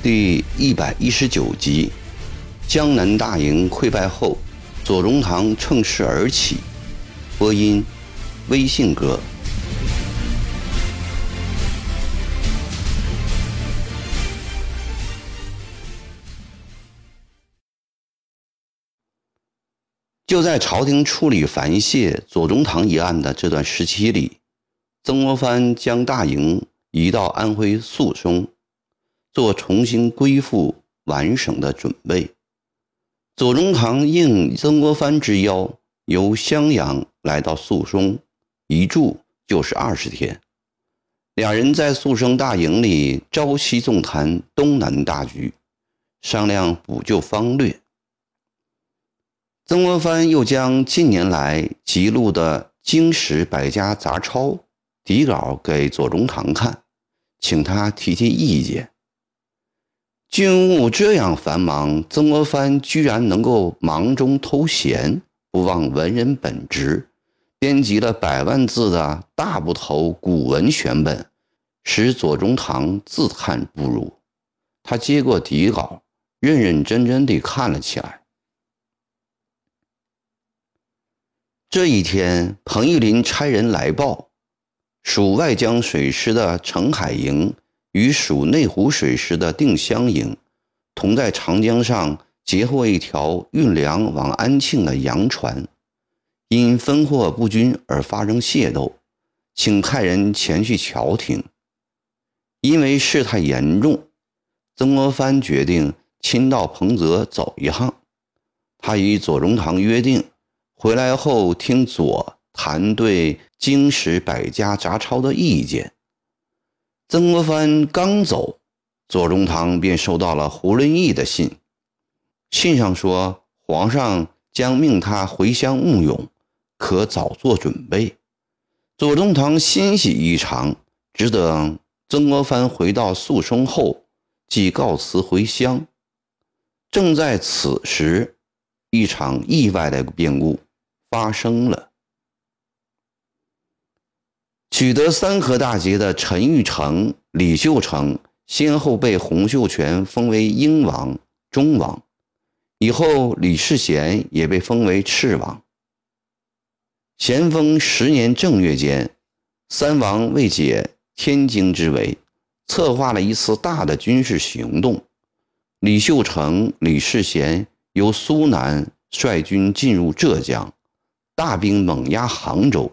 第一百一十九集，江南大营溃败后，左宗棠乘势而起。播音：微信哥。就在朝廷处理樊燮、左宗棠一案的这段时期里，曾国藩将大营移到安徽宿松。做重新归附皖省的准备。左宗棠应曾国藩之邀，由襄阳来到宿松，一住就是二十天。两人在宿松大营里朝夕纵谈东南大局，商量补救方略。曾国藩又将近年来记录的《经史百家杂抄》底稿给左宗棠看，请他提提意见。军务这样繁忙，曾国藩居然能够忙中偷闲，不忘文人本职，编辑了百万字的大部头古文选本，使左宗棠自叹不如。他接过底稿，认认真真地看了起来。这一天，彭玉麟差人来报，属外江水师的程海营。与属内湖水师的定襄营同在长江上截获一条运粮往安庆的洋船，因分货不均而发生械斗，请派人前去调停。因为事态严重，曾国藩决定亲到彭泽走一趟。他与左宗棠约定，回来后听左谈对《经史百家杂抄》的意见。曾国藩刚走，左宗棠便收到了胡仁义的信。信上说，皇上将命他回乡务勇，可早做准备。左宗棠欣喜异常，只等曾国藩回到肃松后，即告辞回乡。正在此时，一场意外的变故发生了。取得三河大捷的陈玉成、李秀成先后被洪秀全封为英王、忠王，以后李世贤也被封为赤王。咸丰十年正月间，三王为解天津之围，策划了一次大的军事行动。李秀成、李世贤由苏南率军进入浙江，大兵猛压杭州。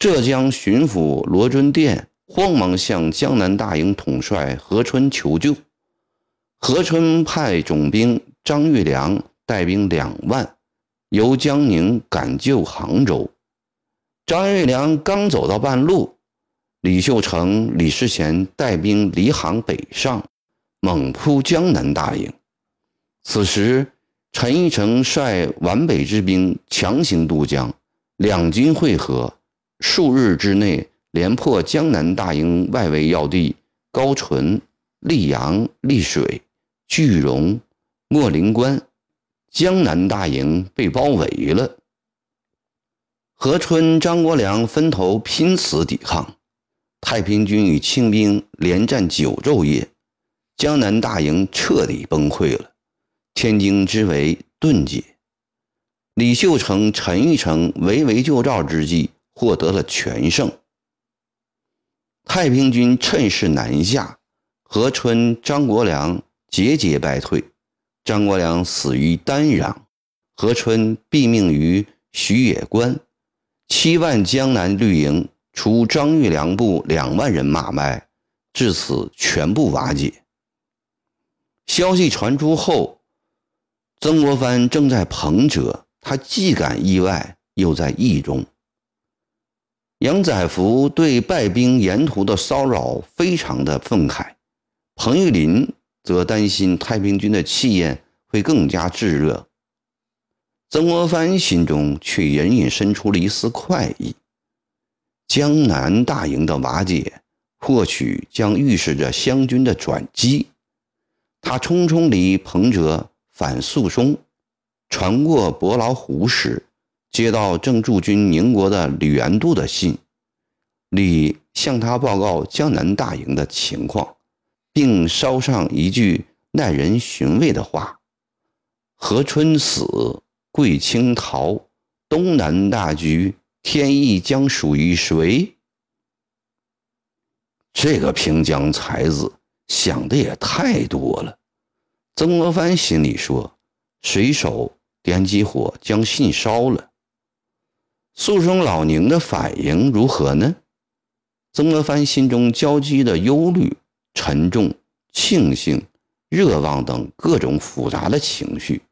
浙江巡抚罗遵殿慌忙向江南大营统帅何春求救。何春派总兵张玉良带兵两万，由江宁赶救杭州。张玉良刚走到半路，李秀成、李世贤带兵离杭北上，猛扑江南大营。此时，陈玉成率皖北之兵强行渡江，两军会合。数日之内，连破江南大营外围要地高淳、溧阳、溧水、句容、秣陵关，江南大营被包围了。何春、张国良分头拼死抵抗，太平军与清兵连战九昼夜，江南大营彻底崩溃了，天津之围顿解。李秀成、陈玉成围魏救赵之际。获得了全胜，太平军趁势南下，何春、张国良节节败退，张国良死于丹壤，何春毙命于徐野关，七万江南绿营除张玉良部两万人马外，至此全部瓦解。消息传出后，曾国藩正在彭泽，他既感意外，又在意中。杨载福对败兵沿途的骚扰非常的愤慨，彭玉麟则担心太平军的气焰会更加炙热。曾国藩心中却隐隐生出了一丝快意。江南大营的瓦解，或许将预示着湘军的转机。他匆匆离彭泽反肃松，船过伯劳湖时，接到正驻军宁国的李元度的信，李向他报告江南大营的情况，并捎上一句耐人寻味的话：“何春死，贵清逃，东南大局，天意将属于谁？”这个平江才子想的也太多了。曾国藩心里说：“水手点起火，将信烧了。”肃宗老宁的反应如何呢？曾国藩心中交织的忧虑、沉重、庆幸、热望等各种复杂的情绪，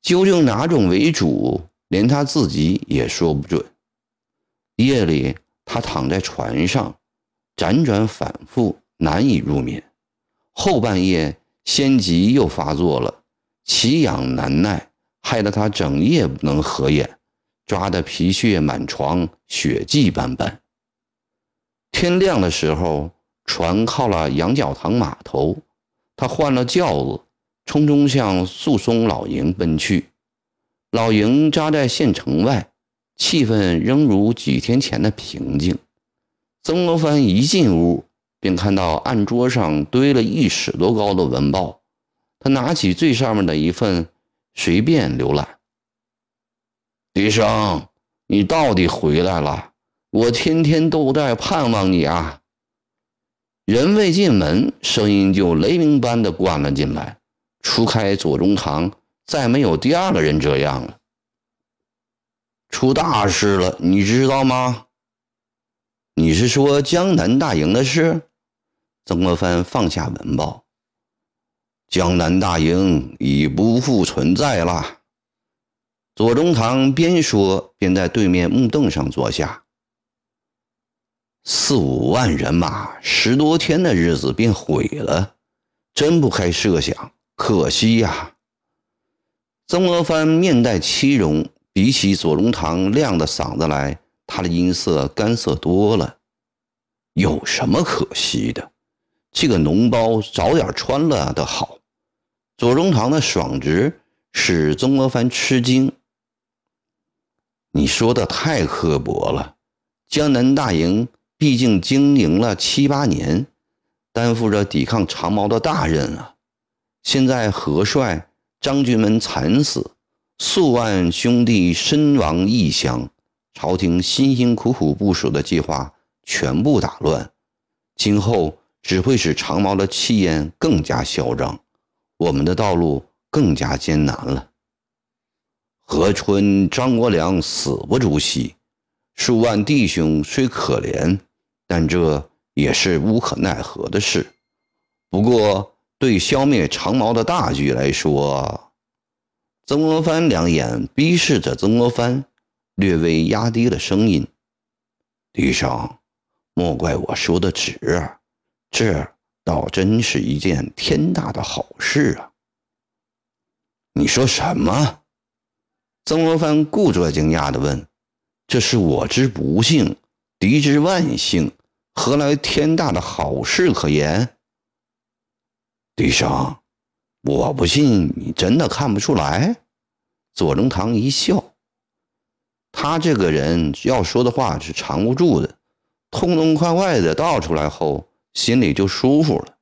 究竟哪种为主，连他自己也说不准。夜里，他躺在船上，辗转反复，难以入眠。后半夜，心疾又发作了，奇痒难耐，害得他整夜不能合眼。抓得皮屑满床，血迹斑斑。天亮的时候，船靠了羊角塘码头，他换了轿子，匆匆向宿松老营奔去。老营扎在县城外，气氛仍如几天前的平静。曾国藩一进屋，便看到案桌上堆了一尺多高的文报，他拿起最上面的一份，随便浏览。笛声，你到底回来了？我天天都在盼望你啊！人未进门，声音就雷鸣般的灌了进来。除开左宗棠，再没有第二个人这样了。出大事了，你知道吗？你是说江南大营的事？曾国藩放下文报，江南大营已不复存在了。左宗棠边说边在对面木凳上坐下。四五万人马，十多天的日子便毁了，真不堪设想，可惜呀。曾国藩面带凄容，比起左宗棠亮的嗓子来，他的音色干涩多了。有什么可惜的？这个脓包早点穿了的好。左宗棠的爽直使曾国藩吃惊。你说的太刻薄了。江南大营毕竟经营了七八年，担负着抵抗长毛的大任啊！现在何帅、张军们惨死，数万兄弟身亡异乡，朝廷辛辛苦苦部署的计划全部打乱，今后只会使长毛的气焰更加嚣张，我们的道路更加艰难了。何春、张国良死不足惜，数万弟兄虽可怜，但这也是无可奈何的事。不过，对消灭长毛的大局来说，曾国藩两眼逼视着曾国藩，略微压低了声音：“弟兄，莫怪我说的直，这倒真是一件天大的好事啊！”你说什么？曾国藩故作惊讶地问：“这是我之不幸，敌之万幸，何来天大的好事可言？”弟兄，我不信你真的看不出来。左宗棠一笑，他这个人要说的话是藏不住的，痛痛快快的道出来后，心里就舒服了。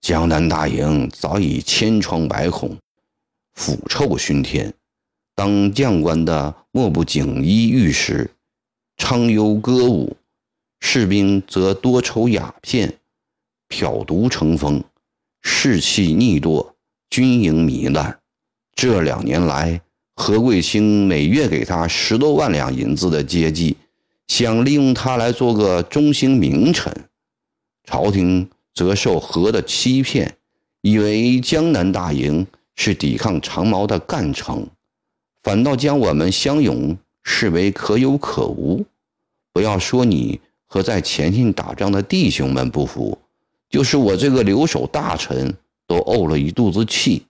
江南大营早已千疮百孔，腐臭熏天。当将官的莫不锦衣玉食，畅游歌舞；士兵则多抽鸦片，漂毒成风，士气逆堕，军营糜烂。这两年来，何贵清每月给他十多万两银子的接济，想利用他来做个中兴名臣。朝廷则受何的欺骗，以为江南大营是抵抗长毛的干城。反倒将我们乡勇视为可有可无。不要说你和在前线打仗的弟兄们不服，就是我这个留守大臣都怄了一肚子气。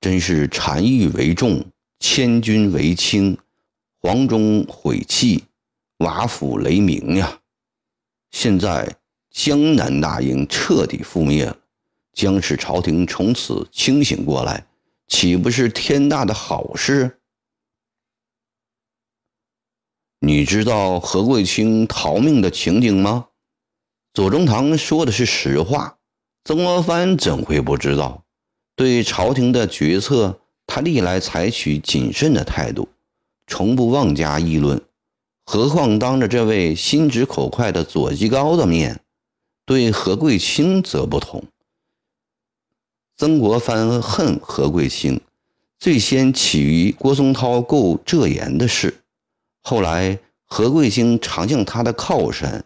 真是单于为重，千军为轻，黄忠毁弃，瓦釜雷鸣呀！现在江南大营彻底覆灭了，将使朝廷从此清醒过来，岂不是天大的好事？你知道何贵清逃命的情景吗？左宗棠说的是实话，曾国藩怎会不知道？对朝廷的决策，他历来采取谨慎的态度，从不妄加议论。何况当着这位心直口快的左吉高的面，对何贵清则不同。曾国藩恨何贵清，最先起于郭松涛购浙盐的事。后来，何贵清常向他的靠山、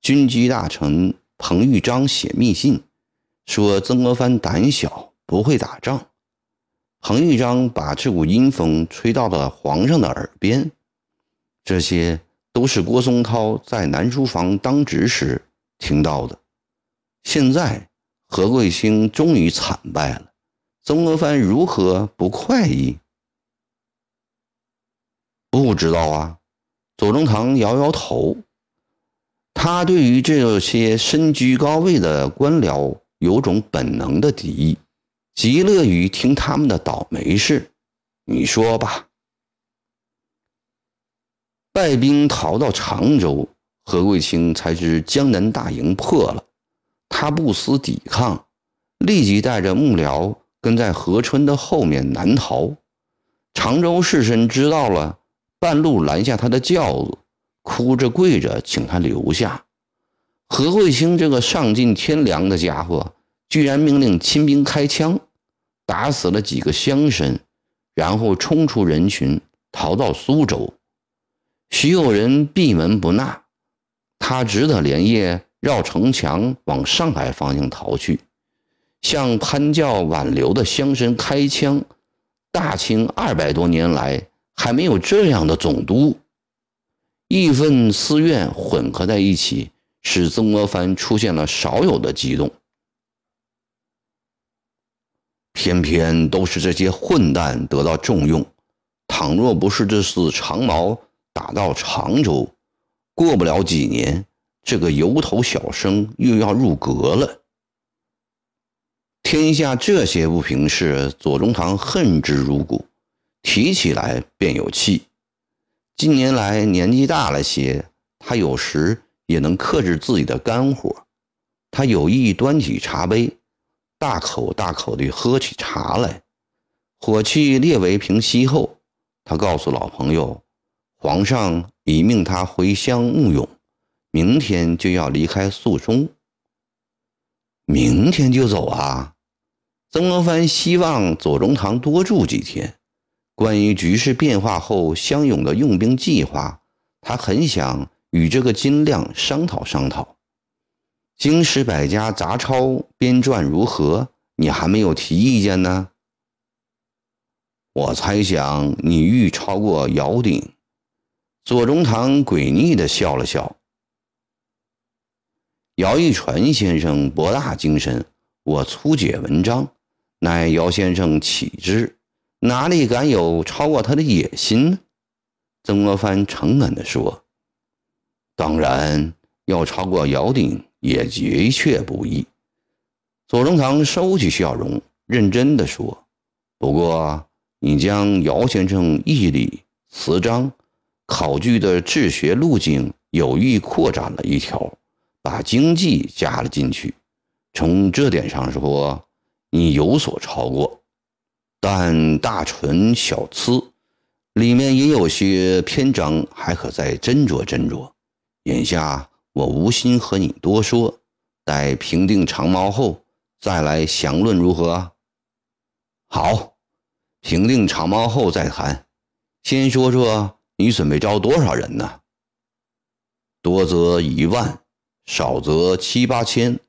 军机大臣彭玉章写密信，说曾国藩胆小，不会打仗。彭玉章把这股阴风吹到了皇上的耳边。这些都是郭松涛在南书房当值时听到的。现在何贵清终于惨败了，曾国藩如何不快意？不知道啊，左宗棠摇摇头。他对于这些身居高位的官僚有种本能的敌意，极乐于听他们的倒霉事。你说吧。败兵逃到常州，何贵清才知江南大营破了。他不思抵抗，立即带着幕僚跟在何春的后面南逃。常州士绅知道了。半路拦下他的轿子，哭着跪着请他留下。何贵清这个丧尽天良的家伙，居然命令亲兵开枪，打死了几个乡绅，然后冲出人群，逃到苏州。徐有人闭门不纳，他只得连夜绕城墙往上海方向逃去，向潘教挽留的乡绅开枪。大清二百多年来。还没有这样的总督，义愤私怨混合在一起，使曾国藩出现了少有的激动。偏偏都是这些混蛋得到重用。倘若不是这次长矛打到常州，过不了几年，这个油头小生又要入阁了。天下这些不平事，左宗棠恨之入骨。提起来便有气。近年来年纪大了些，他有时也能克制自己的肝火。他有意端起茶杯，大口大口地喝起茶来。火气略为平息后，他告诉老朋友：“皇上已命他回乡募勇，明天就要离开肃松。明天就走啊？”曾国藩希望左宗棠多住几天。关于局势变化后相勇的用兵计划，他很想与这个金亮商讨商讨。经史百家杂抄编撰如何？你还没有提意见呢？我猜想你欲超过姚鼎。左宗棠诡异地笑了笑。姚玉传先生博大精深，我粗解文章，乃姚先生启之。哪里敢有超过他的野心呢？曾国藩诚恳地说：“当然，要超过姚鼎也的确不易。”左宗棠收起笑容，认真地说：“不过，你将姚先生义理、词章、考据的治学路径有意扩展了一条，把经济加了进去。从这点上说，你有所超过。”但大纯小疵，里面也有些篇章还可再斟酌斟酌。眼下我无心和你多说，待平定长毛后再来详论，如何？好，平定长毛后再谈。先说说你准备招多少人呢？多则一万，少则七八千。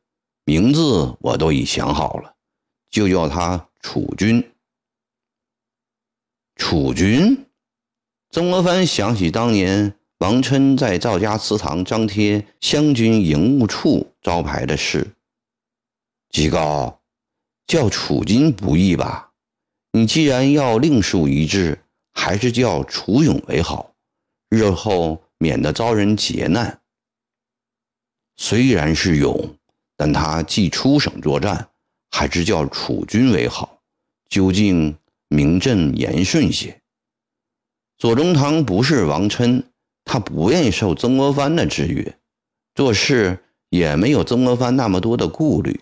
名字我都已想好了，就叫他楚军。楚军，曾国藩想起当年王琛在赵家祠堂张贴湘军营务处招牌的事。吉高，叫楚军不易吧？你既然要另树一帜，还是叫楚勇为好，日后免得遭人劫难。虽然是勇，但他既出省作战，还是叫楚军为好。究竟？名正言顺些。左宗棠不是王琛，他不愿意受曾国藩的制约，做事也没有曾国藩那么多的顾虑，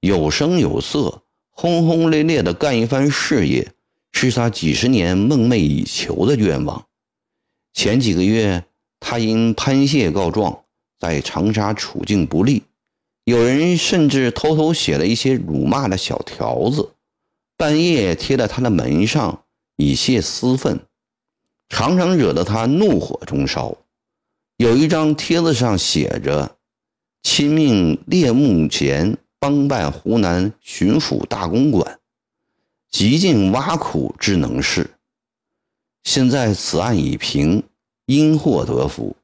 有声有色、轰轰烈烈地干一番事业，是他几十年梦寐以求的愿望。前几个月，他因潘谢告状，在长沙处境不利，有人甚至偷偷写了一些辱骂的小条子，半夜贴在他的门上，以泄私愤。常常惹得他怒火中烧。有一张帖子上写着：“亲命列木贤帮办湖南巡抚大公馆，极尽挖苦之能事。现在此案已平，因祸得福，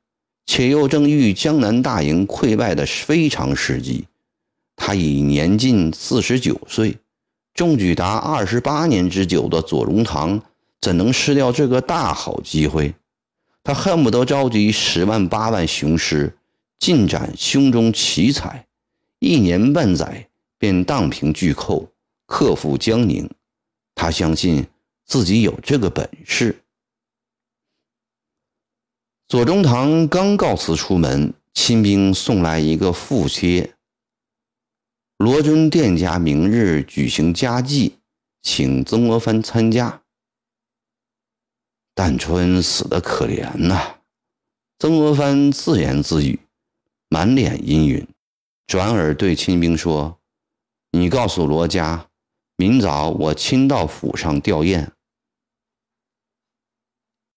且又正遇江南大营溃败的非常时机。他已年近四十九岁，中举达二十八年之久的左宗棠。”怎能失掉这个大好机会？他恨不得召集十万八万雄师，尽展胸中奇才，一年半载便荡平巨寇，克服江宁。他相信自己有这个本事。左宗棠刚告辞出门，亲兵送来一个复帖：罗尊店家明日举行家祭，请曾国藩参加。淡春死的可怜呐！曾国藩自言自语，满脸阴云，转而对亲兵说：“你告诉罗家，明早我亲到府上吊唁，